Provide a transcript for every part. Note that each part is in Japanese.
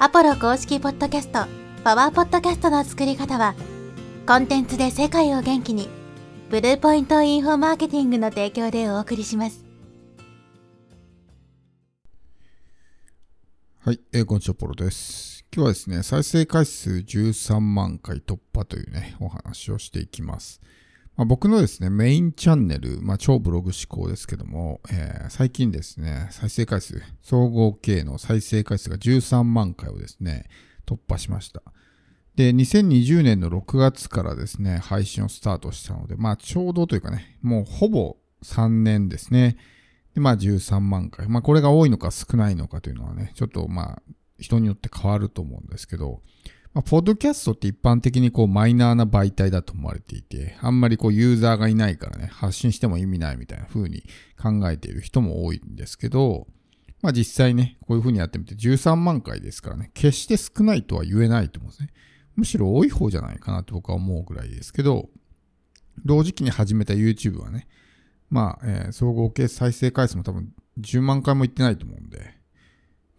アポロ公式ポッドキャスト、パワーポッドキャストの作り方は、コンテンツで世界を元気に、ブルーポイントインフォマーケティングの提供でお送りします。はい、えー、こんにちは、ポロです。今日はですね、再生回数13万回突破というね、お話をしていきます。まあ、僕のですね、メインチャンネル、まあ、超ブログ思考ですけども、えー最近ですね、再生回数、総合計の再生回数が13万回をですね、突破しました。で、2020年の6月からですね、配信をスタートしたので、まあ、ちょうどというかね、もうほぼ3年ですね。で、まあ13万回。まあこれが多いのか少ないのかというのはね、ちょっとまあ人によって変わると思うんですけど、まあ、ポッドキャストって一般的にこうマイナーな媒体だと思われていて、あんまりこうユーザーがいないからね、発信しても意味ないみたいな風に考えている人も多いんですけど、まあ実際ね、こういう風にやってみて13万回ですからね、決して少ないとは言えないと思うんですね。むしろ多い方じゃないかなと僕は思うぐらいですけど、同時期に始めた YouTube はね、まあ、えー総合計再生回数も多分10万回もいってないと思うんで。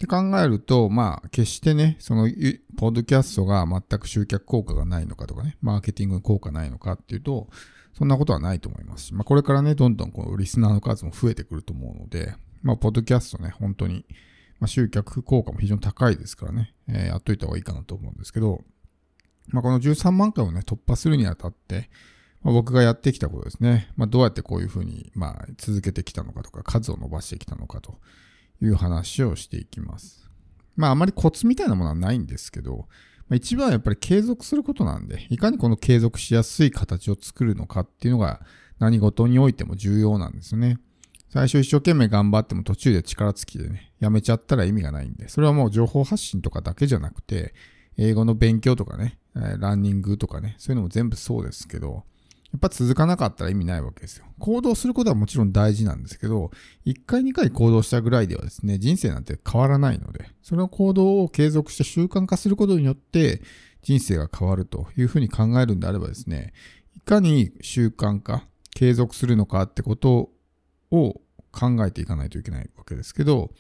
って考えると、まあ、決してね、その、ポッドキャストが全く集客効果がないのかとかね、マーケティング効果ないのかっていうと、そんなことはないと思いますし、まあ、これからね、どんどんこのリスナーの数も増えてくると思うので、まあ、ポッドキャストね、本当に、まあ、集客効果も非常に高いですからね、えーやっといた方がいいかなと思うんですけど、まあ、この13万回をね、突破するにあたって、まあ、僕がやってきたことですね。まあ、どうやってこういうふうに、まあ、続けてきたのかとか、数を伸ばしてきたのかという話をしていきます。まあ、あまりコツみたいなものはないんですけど、まあ、一番はやっぱり継続することなんで、いかにこの継続しやすい形を作るのかっていうのが何事においても重要なんですね。最初一生懸命頑張っても途中で力尽きでね、やめちゃったら意味がないんで、それはもう情報発信とかだけじゃなくて、英語の勉強とかね、ランニングとかね、そういうのも全部そうですけど、やっぱ続かなかったら意味ないわけですよ。行動することはもちろん大事なんですけど、1回2回行動したぐらいではですね、人生なんて変わらないので、その行動を継続して習慣化することによって人生が変わるというふうに考えるんであればですね、いかに習慣化、継続するのかってことを考えていかないといけないわけですけど、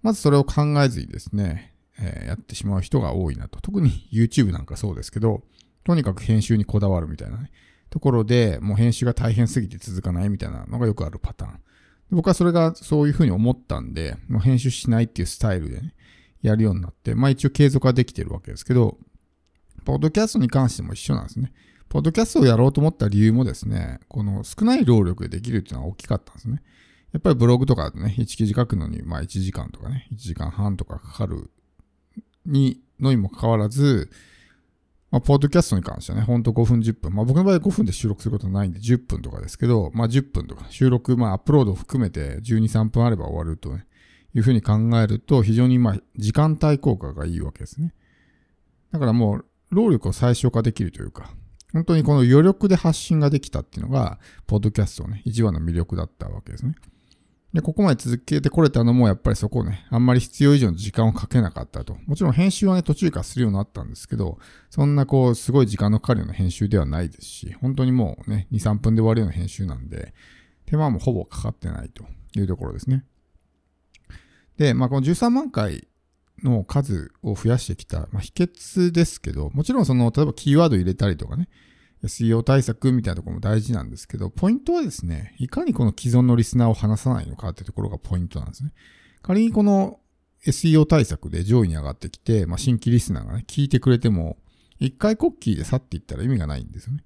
まずそれを考えずにですね、えーやってしまう人が多いなと。特に YouTube なんかそうですけど、とにかく編集にこだわるみたいなね。ところで、もう編集が大変すぎて続かないみたいなのがよくあるパターン。僕はそれがそういうふうに思ったんで、もう編集しないっていうスタイルでね、やるようになって、まあ一応継続はできてるわけですけど、ポッドキャストに関しても一緒なんですね。ポッドキャストをやろうと思った理由もですね、この少ない労力でできるっていうのは大きかったんですね。やっぱりブログとかだとね、1記事書くのに、まあ1時間とかね、1時間半とかかかるに、のにもかかわらず、まあ、ポッドキャストに関してはね、ほんと5分10分。まあ僕の場合5分で収録することはないんで10分とかですけど、まあ10分とか収録、まあアップロードを含めて12、3分あれば終わるとね、いうふうに考えると非常にまあ時間帯効果がいいわけですね。だからもう労力を最小化できるというか、本当にこの余力で発信ができたっていうのが、ポッドキャストのね、一番の魅力だったわけですね。で、ここまで続けてこれたのも、やっぱりそこをね、あんまり必要以上の時間をかけなかったと。もちろん編集はね、途中からするようになったんですけど、そんなこう、すごい時間のかかるような編集ではないですし、本当にもうね、2、3分で終わるような編集なんで、手間もほぼかかってないというところですね。で、まあ、この13万回の数を増やしてきた、まあ、秘訣ですけど、もちろんその、例えばキーワード入れたりとかね、SEO 対策みたいなところも大事なんですけど、ポイントはですね、いかにこの既存のリスナーを離さないのかっていうところがポイントなんですね。仮にこの SEO 対策で上位に上がってきて、まあ、新規リスナーがね、聞いてくれても、一回コッキーで去っていったら意味がないんですよね。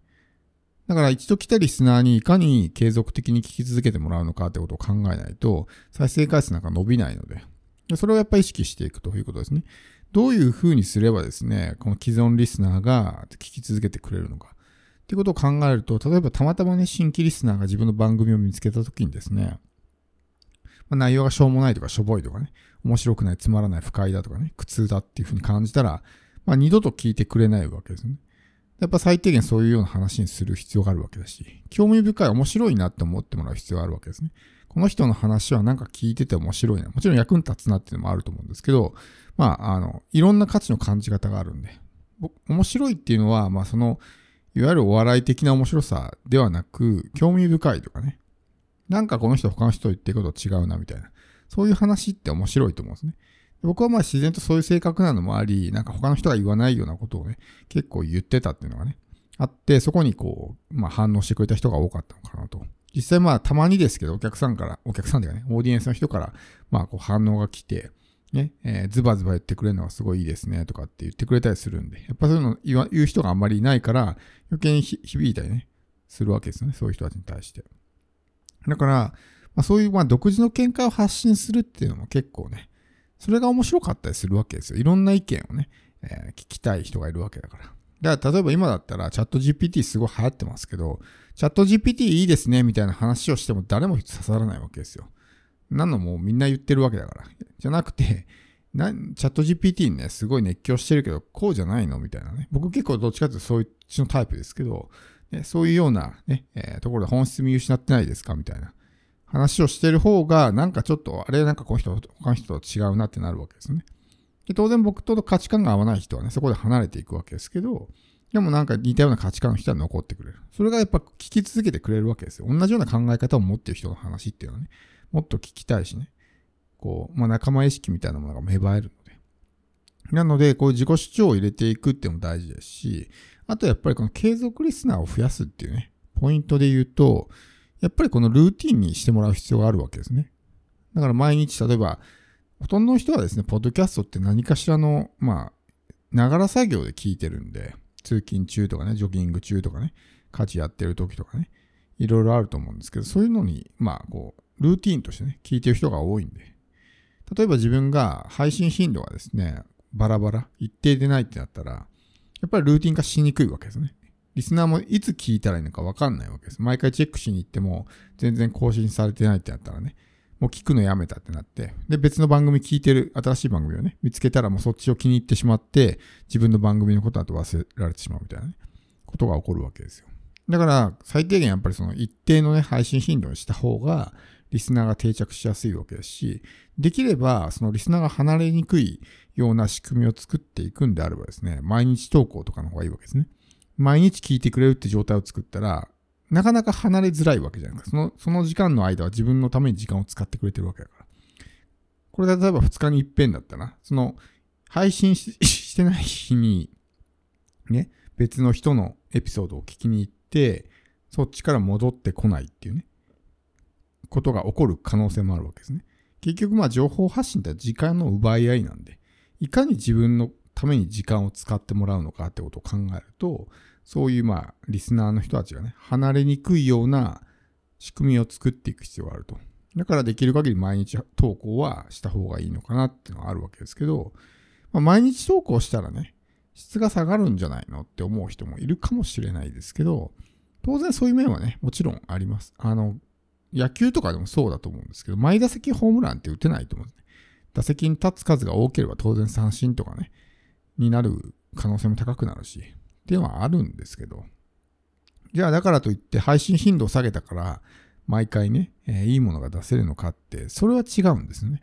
だから一度来たリスナーにいかに継続的に聞き続けてもらうのかってことを考えないと、再生回数なんか伸びないので、でそれをやっぱり意識していくということですね。どういうふうにすればですね、この既存リスナーが聞き続けてくれるのか。ってことを考えると、例えばたまたまね、新規リスナーが自分の番組を見つけたときにですね、まあ、内容がしょうもないとかしょぼいとかね、面白くない、つまらない、不快だとかね、苦痛だっていうふうに感じたら、まあ、二度と聞いてくれないわけですね。やっぱ最低限そういうような話にする必要があるわけだし、興味深い、面白いなって思ってもらう必要があるわけですね。この人の話はなんか聞いてて面白いな。もちろん役に立つなっていうのもあると思うんですけど、まあ、あの、いろんな価値の感じ方があるんで、面白いっていうのは、まあその、いわゆるお笑い的な面白さではなく、興味深いとかね。なんかこの人他の人言ってること違うなみたいな。そういう話って面白いと思うんですね。僕はまあ自然とそういう性格なのもあり、なんか他の人が言わないようなことをね、結構言ってたっていうのがね、あって、そこにこう、まあ反応してくれた人が多かったのかなと。実際まあたまにですけど、お客さんから、お客さんではね、オーディエンスの人から、まあこう反応が来て、ね、えー、ズバズバ言ってくれるのがすごいいいですね、とかって言ってくれたりするんで、やっぱそういうの言う人があんまりいないから、余計に響いたりね、するわけですよね、そういう人たちに対して。だから、まあ、そういうまあ独自の見解を発信するっていうのも結構ね、それが面白かったりするわけですよ。いろんな意見をね、えー、聞きたい人がいるわけだから。だから例えば今だったらチャット GPT すごい流行ってますけど、チャット GPT いいですねみたいな話をしても誰も刺さらないわけですよ。なのもみんな言ってるわけだから。じゃなくて、なチャット GPT にね、すごい熱狂してるけど、こうじゃないのみたいなね。僕結構どっちかというとそういうのタイプですけど、ね、そういうようなね、えー、ところで本質見失ってないですかみたいな話をしてる方が、なんかちょっと、あれなんかこの人、他の人と違うなってなるわけですね。で当然僕と価値観が合わない人はね、そこで離れていくわけですけど、でもなんか似たような価値観の人は残ってくれる。それがやっぱ聞き続けてくれるわけですよ。同じような考え方を持ってる人の話っていうのはね、もっと聞きたいしね。こう、まあ仲間意識みたいなものが芽生えるので。なので、こう自己主張を入れていくっていうのも大事ですし、あとやっぱりこの継続リスナーを増やすっていうね、ポイントで言うと、やっぱりこのルーティンにしてもらう必要があるわけですね。だから毎日、例えば、ほとんどの人はですね、ポッドキャストって何かしらの、まあ、ながら作業で聞いてるんで、通勤中とかね、ジョギング中とかね、家事やってる時とかね、いろいろあると思うんですけど、そういうのに、まあ、こう、ルーティンとしてね、聞いてる人が多いんで、例えば自分が配信頻度がですね、バラバラ、一定でないってなったら、やっぱりルーティン化しにくいわけですね。リスナーもいつ聞いたらいいのかわかんないわけです。毎回チェックしに行っても全然更新されてないってなったらね、もう聞くのやめたってなって、で、別の番組聞いてる、新しい番組をね、見つけたらもうそっちを気に入ってしまって、自分の番組のことだと忘れられてしまうみたいなね、ことが起こるわけですよ。だから、最低限やっぱりその一定のね、配信頻度にした方が、リスナーが定着しやすいわけですし、できれば、そのリスナーが離れにくいような仕組みを作っていくんであればですね、毎日投稿とかの方がいいわけですね。毎日聞いてくれるって状態を作ったら、なかなか離れづらいわけじゃないですか。その、その時間の間は自分のために時間を使ってくれてるわけだから。これ例えば2日に一遍だったら、その、配信 してない日に、ね、別の人のエピソードを聞きに行って、そっちから戻ってこないっていうね、ことが起こる可能性もあるわけですね。結局まあ情報発信って時間の奪い合いなんで、いかに自分のために時間を使ってもらうのかってことを考えると、そういうまあ、リスナーの人たちがね、離れにくいような仕組みを作っていく必要があると。だからできる限り毎日投稿はした方がいいのかなっていうのはあるわけですけど、まあ、毎日投稿したらね、質が下がるんじゃないのって思う人もいるかもしれないですけど、当然そういう面はね、もちろんあります。あの、野球とかでもそうだと思うんですけど、毎打席ホームランって打てないと思うんですね。打席に立つ数が多ければ当然三振とかね、になる可能性も高くなるし、っていうのはあるんですけど、じゃあだからといって配信頻度を下げたから、毎回ね、えー、いいものが出せるのかって、それは違うんですね。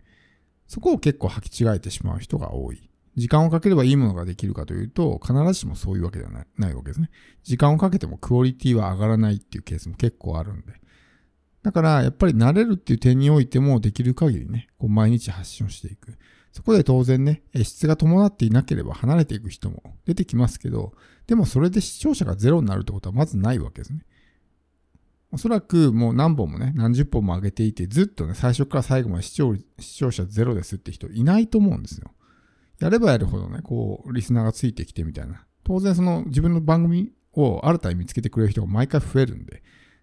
そこを結構履き違えてしまう人が多い。時間をかければいいものができるかというと、必ずしもそういうわけではないないわけですね。時間をかけてもクオリティは上がらないっていうケースも結構あるんで。だから、やっぱり慣れるっていう点においても、できる限りね、こう毎日発信をしていく。そこで当然ね、質が伴っていなければ離れていく人も出てきますけど、でもそれで視聴者がゼロになるってことはまずないわけですね。おそらくもう何本もね、何十本も上げていて、ずっとね、最初から最後まで視聴視聴者ゼロですって人いないと思うんですよ。やればやるほどね、こう、リスナーがついてきてみたいな。当然その自分の番組を新たに見つけてくれる人が毎回増えるんで、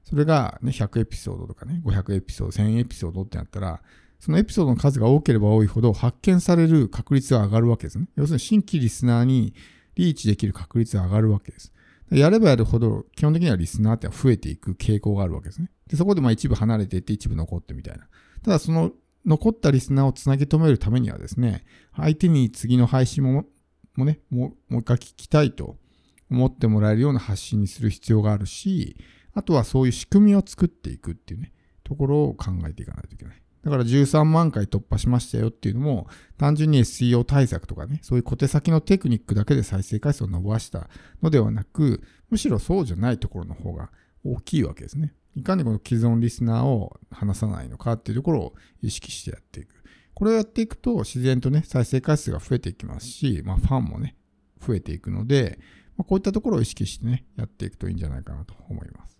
それがね、100エピソードとかね、500エピソード、1000エピソードってなったら、そのエピソードの数が多ければ多いほど発見される確率が上がるわけですね。要するに新規リスナーにリーチできる確率が上がるわけです。やればやるほど基本的にはリスナーって増えていく傾向があるわけですね。でそこでまあ一部離れていって一部残ってみたいな。ただその残ったリスナーをつなぎ止めるためにはですね、相手に次の配信ももね、もうもう一回聞きたいと思ってもらえるような発信にする必要があるし、あとはそういう仕組みを作っていくっていうね、ところを考えていかないといけない。だから13万回突破しましたよっていうのも、単純に SEO 対策とかね、そういう小手先のテクニックだけで再生回数を伸ばしたのではなく、むしろそうじゃないところの方が大きいわけですね。いかにこの既存リスナーを離さないのかっていうところを意識してやっていく。これをやっていくと自然とね、再生回数が増えていきますし、まあ、ファンもね、増えていくので、まあ、こういったところを意識してね、やっていくといいんじゃないかなと思います。